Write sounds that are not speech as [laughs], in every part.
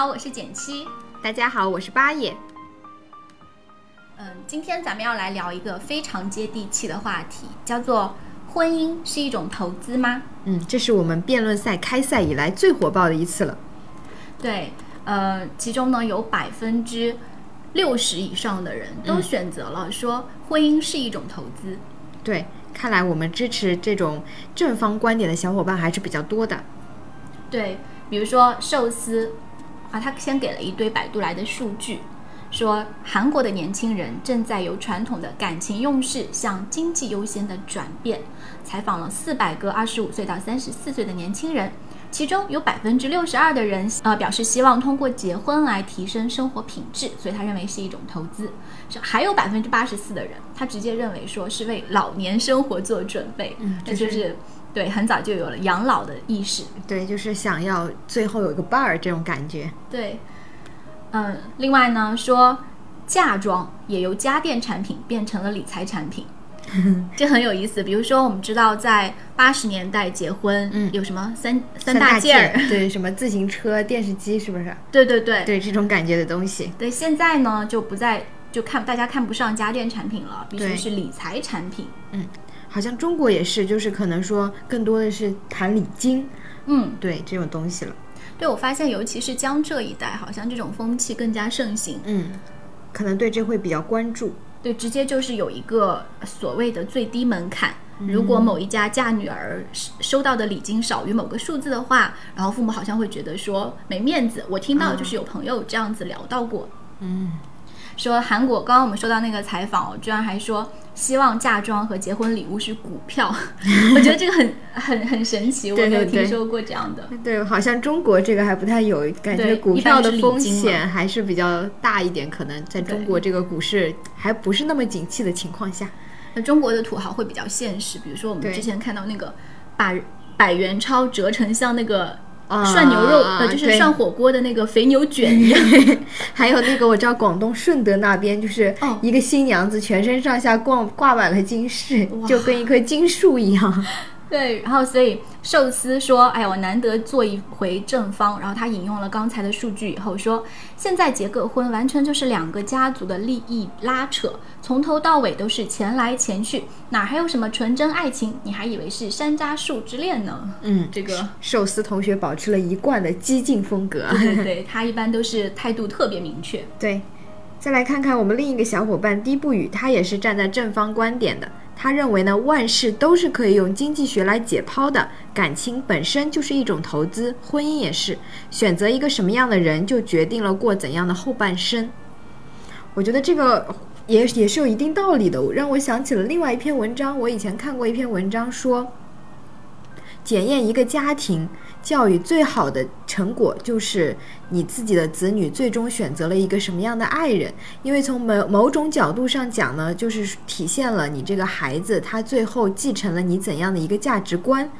好，我是简七。大家好，我是八爷。嗯，今天咱们要来聊一个非常接地气的话题，叫做“婚姻是一种投资吗嗯，这是我们辩论赛开赛以来最火爆的一次了。”？对，呃，其中呢有百分之六十以上的人都嗯选择了说婚姻是一种投资。对，看来我们支持这种正方观点的小伙伴还是比较多的。对，比如说寿司啊，他先给了一堆百度来的数据，说韩国的年轻人正在由传统的感情用事向经济优先的转变。采访了四百个二十五岁到三十四岁的年轻人，其中有百分之六十二的人呃表示希望通过结婚来提升生活品质，所以他认为是一种投资。是还有百分之八十四的人，他直接认为说是为老年生活做准备，嗯这就是对很早就有了养老的意识。对，就是想要最后有一个伴儿这种感觉。对，嗯，另外呢，说嫁妆也由家电产品变成了理财产品，[laughs] 这很有意思。比如说，我们知道在八十年代结婚，嗯有什么三三大大件儿，对，什么自行车、电视机，是不是？对对对对，这种感觉的东西。对现在呢就不再就看大家看不上家电产品了，必须是理财产品。好像中国也是，就是可能说更多的是谈礼金，嗯，对这种东西了。对我发现，尤其是江浙一带，好像这种风气更加盛行。嗯，可能对这会比较关注。对，直接就是有一个所谓的最低门槛。如果某一家嫁女儿收收到的礼金少于某个数字的话，然后父母好像会觉得说没面子。我听到就是有朋友这样子聊到过，嗯，说韩国刚刚我们说到那个采访，我居然还说希望嫁妆和结婚礼物是股票，[laughs] 我觉得这个很很很神奇，我没有听说过这样的。对，好像中国这个还不太有，感觉股票的风险还是比较大一点，可能在中国这个股市还不是那么景气的情况下。那中国的土豪会比较现实，比如说我们之前看到那个把百元钞折成像那个啊涮牛肉，呃，就是涮火锅的那个肥牛卷一样。还有那个我知道广东顺德那边，就是一个新娘子全身上下挂挂满了金饰，就跟一棵金树一样。对，然后所以寿司说：“哎呀，我难得做一回正方。”然后他引用了刚才的数据以后说：“现在结个婚完全就是两个家族的利益拉扯，从头到尾都是钱来钱去，哪还有什么纯真爱情？你还以为是山楂树之恋呢？”嗯，这个寿司同学保持了一贯的激进风格。对对对，他一般都是态度特别明确。对，再来看看我们另一个小伙伴低不语，他也是站在正方观点的。他认为呢，万事都是可以用经济学来解剖的，感情本身就是一种投资，婚姻也是。选择一个什么样的人，就决定了过怎样的后半生。我觉得这个也也是有一定道理的，让我想起了另外一篇文章。我以前看过一篇文章说，检验一个家庭教育最好的成果，就是你自己的子女最终选择了一个什么样的爱人。因为从某某种角度上讲呢，就是体现了你这个孩子他最后继承了你怎样的一个价值观。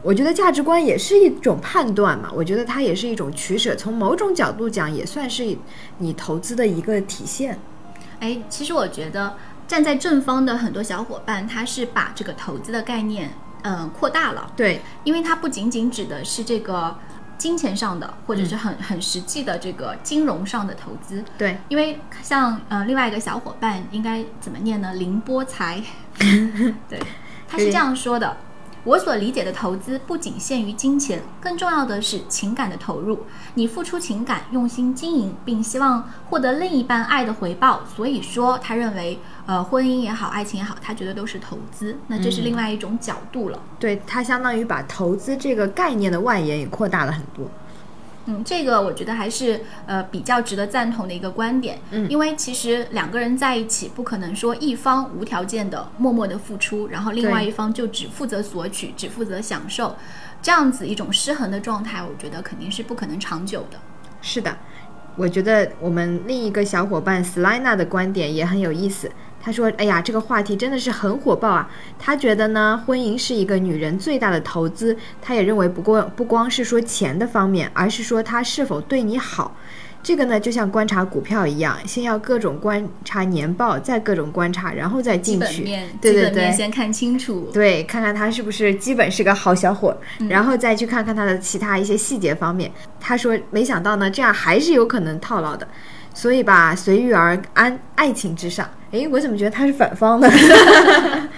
我觉得价值观也是一种判断嘛，我觉得它也是一种取舍。从某种角度讲，也算是你投资的一个体现。哎，其实我觉得站在正方的很多小伙伴，他是把这个投资的概念，嗯、扩大了。对，因为它不仅仅指的是这个金钱上的，或者是很很实际的这个金融上的投资。对，因为像呃另外一个小伙伴应该怎么念呢？林波才，[laughs] 对，[laughs] 他是这样说的。我所理解的投资不仅限于金钱，更重要的是情感的投入。你付出情感，用心经营，并希望获得另一半爱的回报。所以说，他认为，呃，婚姻也好，爱情也好，他觉得都是投资。那这是另外一种角度了。对，他相当于把投资这个概念的外延也扩大了很多。嗯，这个我觉得还是呃比较值得赞同的一个观点。嗯因为其实两个人在一起，不可能说一方无条件的默默的付出，然后另外一方就只负责索取，只负责享受。这样子一种失衡的状态，我觉得肯定是不可能长久的。是的，我觉得我们另一个小伙伴 Slina 的观点也很有意思。他说：“哎呀，这个话题真的是很火爆啊！他觉得呢，婚姻是一个女人最大的投资。他也认为，不过不光是说钱的方面，而是说他是否对你好。这个呢，就像观察股票一样，先要各种观察年报，再各种观察，然后再进去。本面，对对对。先看清楚。对，看看他是不是基本是个好小伙，然后再去看看他的其他一些细节方面。他说，没想到呢，这样还是有可能套牢的，所以吧，随遇而安，爱情至上。诶，我怎么觉得他是反方呢？[laughs]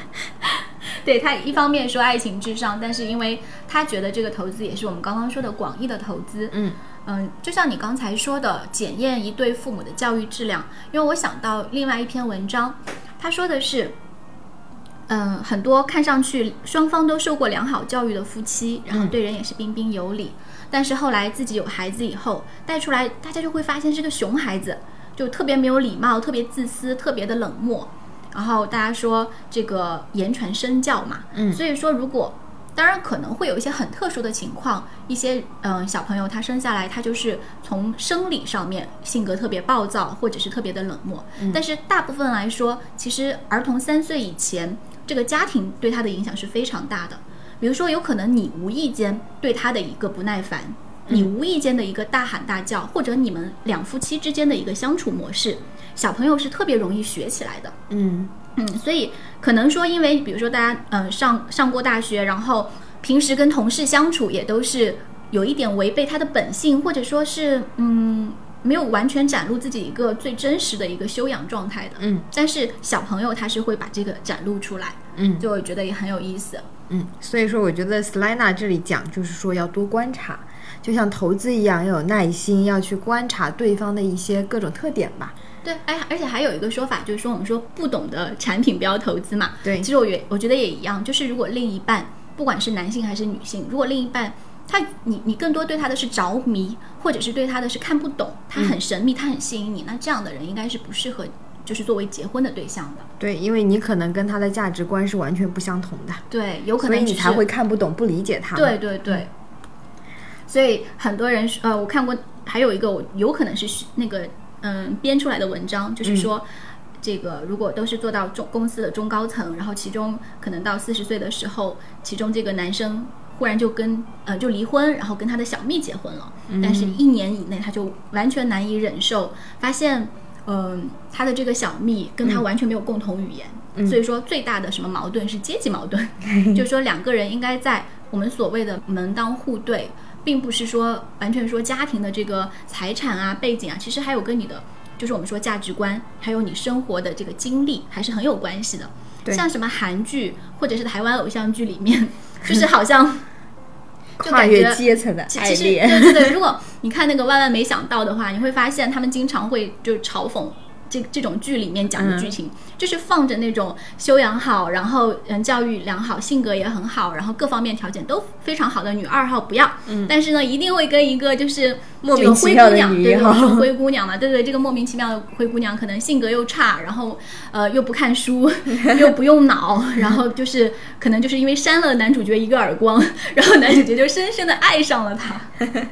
对他一方面说爱情至上，但是因为他觉得这个投资也是我们刚刚说的广义的投资，嗯嗯，就像你刚才说的，检验一对父母的教育质量。因为我想到另外一篇文章，他说的是，嗯，很多看上去双方都受过良好教育的夫妻，然后对人也是彬彬有礼，但是后来自己有孩子以后带出来，大家就会发现是个熊孩子，就特别没有礼貌，特别自私，特别的冷漠。然后大家说这个言传身教嘛，嗯所以说如果当然可能会有一些很特殊的情况，一些嗯、小朋友他生下来他就是从生理上面性格特别暴躁，或者是特别的冷漠，但是大部分来说，其实儿童三岁以前，这个家庭对他的影响是非常大的。比如说，有可能你无意间对他的一个不耐烦，你无意间的一个大喊大叫，或者你们两夫妻之间的一个相处模式，小朋友是特别容易学起来的。嗯嗯，所以可能说，因为比如说大家嗯、呃上上过大学，然后平时跟同事相处也都是有一点违背他的本性，或者说是嗯没有完全展露自己一个最真实的一个修养状态的。嗯但是小朋友他是会把这个展露出来，嗯就我觉得也很有意思。嗯，所以说我觉得 Slina 这里讲就是说要多观察，就像投资一样，要有耐心，要去观察对方的一些各种特点吧。对，哎，而且还有一个说法，就是说我们说不懂的产品不要投资嘛。对其实我觉我觉得也一样，就是如果另一半不管是男性还是女性，如果另一半他你你更多对他的是着迷，或者是对他的是看不懂，他很神秘，他很吸引你，那这样的人应该是不适合就是作为结婚的对象的。对，因为你可能跟他的价值观是完全不相同的，对，有可能只是所以你才会看不懂、不理解他。对，对对，所以很多人说呃，我看过还有一个我有可能是那个嗯编出来的文章，就是说。这个如果都是做到中公司的中高层，然后其中可能到四十岁的时候，其中这个男生忽然就跟呃就离婚，然后跟他的小蜜结婚了，但是一年以内他就完全难以忍受，发现嗯、他的这个小蜜跟他完全没有共同语言，所以说最大的什么矛盾是阶级矛盾，[laughs] 就是说两个人应该在我们所谓的门当户对，并不是说完全说家庭的这个财产啊、背景啊，其实还有跟你的就是我们说价值观，还有你生活的这个经历，还是很有关系的。像什么韩剧或者是台湾偶像剧里面，就是好像就跨越感觉阶层的其其实爱恋。对对对，如果你看那个万万没想到的话，你会发现他们经常会就嘲讽这这种剧里面讲的剧情，就是放着那种修养好，然后嗯教育良好，性格也很好，然后各方面条件都非常好的女二号不要，嗯，但是呢一定会跟一个就是莫这个名其妙的灰姑娘，对灰姑娘嘛，对对，这个莫名其妙的灰姑娘可能性格又差，然后呃又不看书，[laughs] 又不用脑，[laughs] 然后就是可能就是因为扇了男主角一个耳光，然后男主角就深深的爱上了她。[laughs]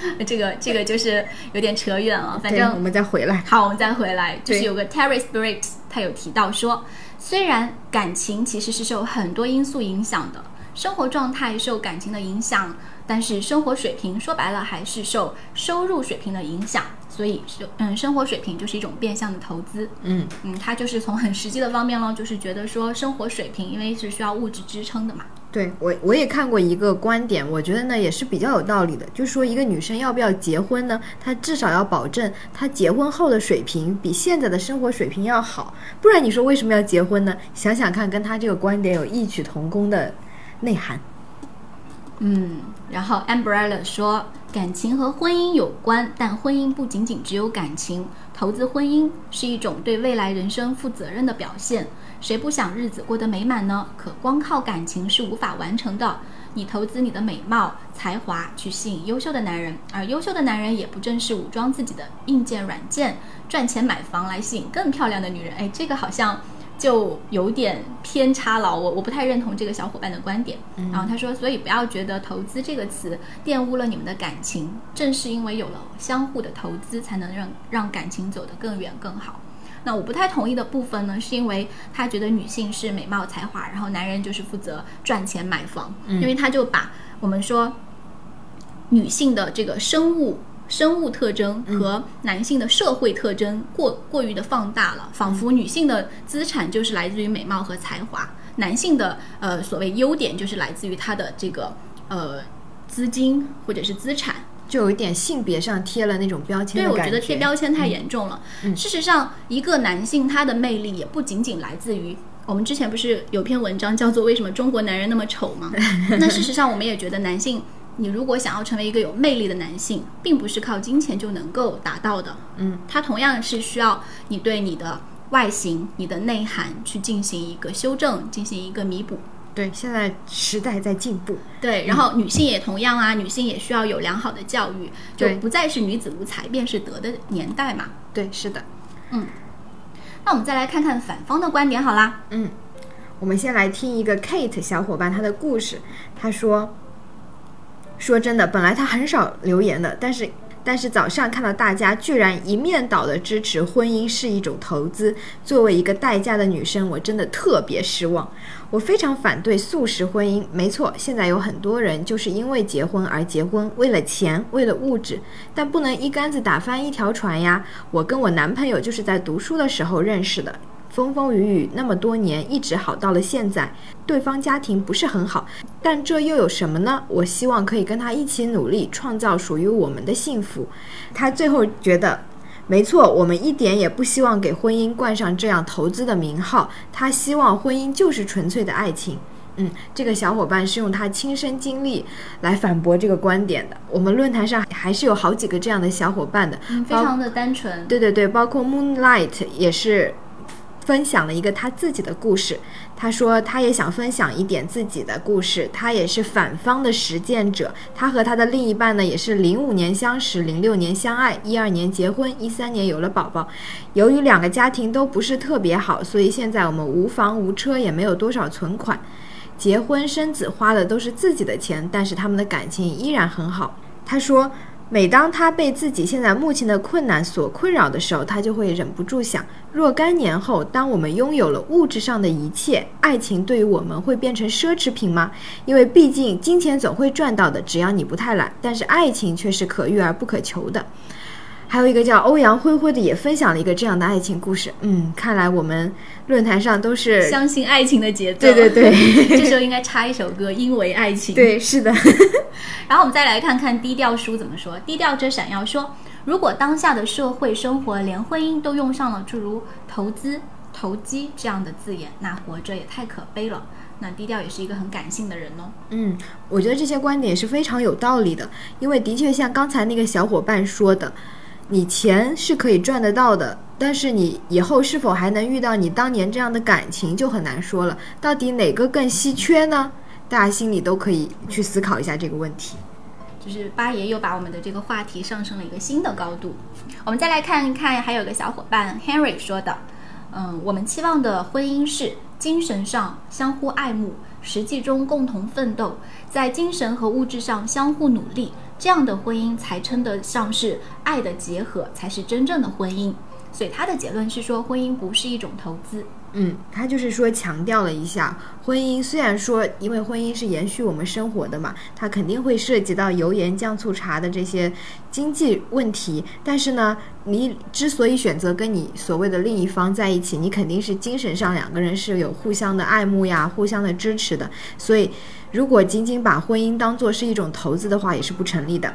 [laughs] 这个这个就是有点扯远了，反，正我们再回来。好，我们再回来，就是有个 Terry Briggs，他有提到说，虽然感情其实是受很多因素影响的，生活状态受感情的影响，但是生活水平说白了还是受收入水平的影响，所以是嗯，生活水平就是一种变相的投资。嗯嗯，他就是从很实际的方面咯，就是觉得说生活水平，因为是需要物质支撑的嘛。对我我也看过一个观点，我觉得呢也是比较有道理的，就是说一个女生要不要结婚呢，她至少要保证她结婚后的水平比现在的生活水平要好，不然你说为什么要结婚呢？想想看，跟她这个观点有异曲同工的内涵。嗯，然后 Umbrella 说，感情和婚姻有关，但婚姻不仅仅只有感情，投资婚姻是一种对未来人生负责任的表现。谁不想日子过得美满呢？可光靠感情是无法完成的。你投资你的美貌、才华去吸引优秀的男人，而优秀的男人也不正是武装自己的硬件、软件，赚钱买房来吸引更漂亮的女人？哎，这个好像就有点偏差了，我我不太认同这个小伙伴的观点。然后他说，所以不要觉得投资这个词玷污了你们的感情，正是因为有了相互的投资，才能让让感情走得更远更好。那我不太同意的部分呢，是因为他觉得女性是美貌才华，然后男人就是负责赚钱买房，因为他就把我们说女性的这个生物。生物特征和男性的社会特征过过于的放大了，仿佛女性的资产就是来自于美貌和才华，男性的呃所谓优点就是来自于他的这个呃资金或者是资产，就有一点性别上贴了那种标签。对，我觉得贴标签太严重了。事实上，一个男性他的魅力也不仅仅来自于我们之前不是有篇文章叫做《为什么中国男人那么丑》吗？[laughs] 那事实上，我们也觉得男性。你如果想要成为一个有魅力的男性，并不是靠金钱就能够达到的。嗯，他同样是需要你对你的外形、你的内涵去进行一个修正，进行一个弥补。对，现在时代在进步。对，然后女性也同样啊，女性也需要有良好的教育，就不再是女子无才便是德的年代嘛。对，是的。嗯，那我们再来看看反方的观点好啦。嗯，我们先来听一个 Kate 小伙伴她的故事，她说。说真的，本来她很少留言的，但是但是早上看到大家居然一面倒的支持婚姻是一种投资，作为一个待嫁的女生，我真的特别失望。我非常反对速食婚姻。没错，现在有很多人就是因为结婚而结婚，为了钱，为了物质，但不能一竿子打翻一条船呀。我跟我男朋友就是在读书的时候认识的。风风雨雨那么多年，一直好到了现在。对方家庭不是很好，但这又有什么呢？我希望可以跟他一起努力，创造属于我们的幸福。他最后觉得，没错，我们一点也不希望给婚姻冠上这样投资的名号。他希望婚姻就是纯粹的爱情。嗯，这个小伙伴是用他亲身经历来反驳这个观点的。我们论坛上还是有好几个这样的小伙伴的，非常的单纯。对对对，包括 Moonlight 也是。分享了一个他自己的故事，他说他也想分享一点自己的故事，他也是反方的实践者。他和他的另一半呢，也是零五年相识，零六年相爱，一二年结婚，一三年有了宝宝。由于两个家庭都不是特别好，所以现在我们无房无车，也没有多少存款。结婚生子花的都是自己的钱，但是他们的感情依然很好。他说。每当他被自己现在目前的困难所困扰的时候，他就会忍不住想：若干年后，当我们拥有了物质上的一切，爱情对于我们会变成奢侈品吗？因为毕竟金钱总会赚到的，只要你不太懒。但是爱情却是可遇而不可求的。还有一个叫欧阳灰灰的也分享了一个这样的爱情故事。嗯，看来我们论坛上都是相信爱情的节奏。对对对，[laughs] 这时候应该插一首歌，因为爱情。对，是的。[laughs] 然后我们再来看看低调书怎么说。低调者闪耀说：“如果当下的社会生活连婚姻都用上了诸如投资、投机这样的字眼，那活着也太可悲了。”那低调也是一个很感性的人哦。嗯，我觉得这些观点是非常有道理的，因为的确像刚才那个小伙伴说的。你钱是可以赚得到的，但是你以后是否还能遇到你当年这样的感情就很难说了。到底哪个更稀缺呢？大家心里都可以去思考一下这个问题。就是八爷又把我们的这个话题上升了一个新的高度。我们再来看一看，还有个小伙伴 Henry 说的，嗯，我们期望的婚姻是精神上相互爱慕，实际中共同奋斗，在精神和物质上相互努力。这样的婚姻才称得上是爱的结合，才是真正的婚姻。所以他的结论是说，婚姻不是一种投资。嗯，他就是说强调了一下，婚姻虽然说，因为婚姻是延续我们生活的嘛，它肯定会涉及到油盐酱醋茶的这些经济问题。但是呢，你之所以选择跟你所谓的另一方在一起，你肯定是精神上两个人是有互相的爱慕呀，互相的支持的。所以。如果仅仅把婚姻当做是一种投资的话，也是不成立的。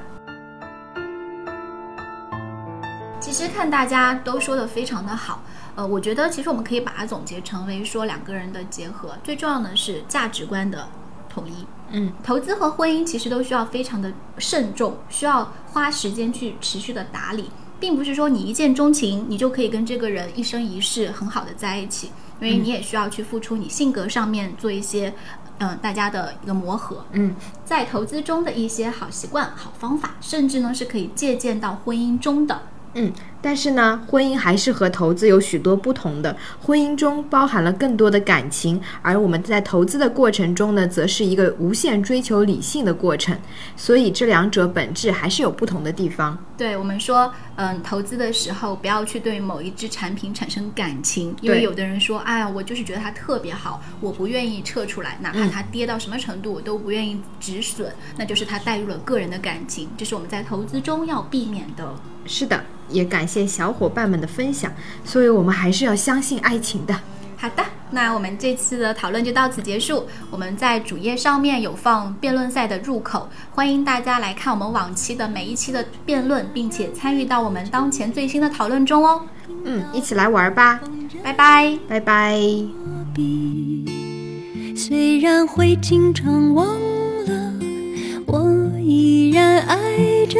其实看大家都说的非常的好，呃，我觉得其实我们可以把它总结成为说两个人的结合，最重要的是价值观的统一。嗯，投资和婚姻其实都需要非常的慎重，需要花时间去持续的打理，并不是说你一见钟情，你就可以跟这个人一生一世很好的在一起，因为你也需要去付出你性格上面做一些。嗯，大家的一个磨合，嗯，在投资中的一些好习惯、好方法，甚至呢是可以借鉴到婚姻中的。嗯，但是呢，婚姻还是和投资有许多不同的。婚姻中包含了更多的感情，而我们在投资的过程中呢，则是一个无限追求理性的过程。所以这两者本质还是有不同的地方。对我们说，嗯，投资的时候不要去对某一只产品产生感情，因为有的人说，哎呀，我就是觉得它特别好，我不愿意撤出来，哪怕它跌到什么程度，我都不愿意止损，那就是他带入了个人的感情，这是我们在投资中要避免的。是的，也感谢小伙伴们的分享。所以我们还是要相信爱情的。好的，那我们这次的讨论就到此结束。我们在主页上面有放辩论赛的入口，欢迎大家来看我们往期的每一期的辩论，并且参与到我们当前最新的讨论中哦。嗯，一起来玩吧，拜拜。拜拜。虽然会经常忘了，我依然爱着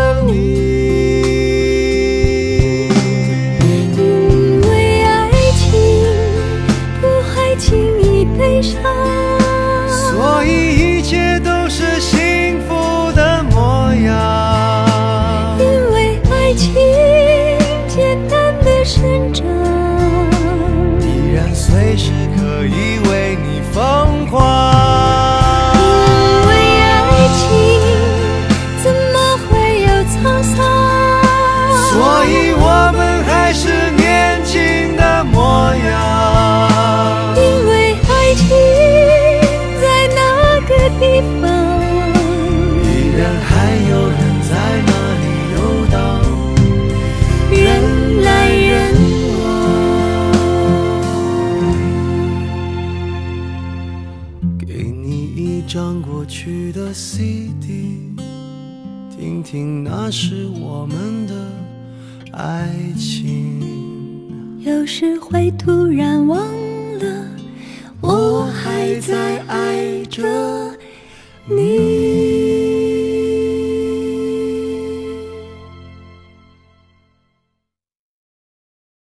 随时是我们的爱情。有时会突然忘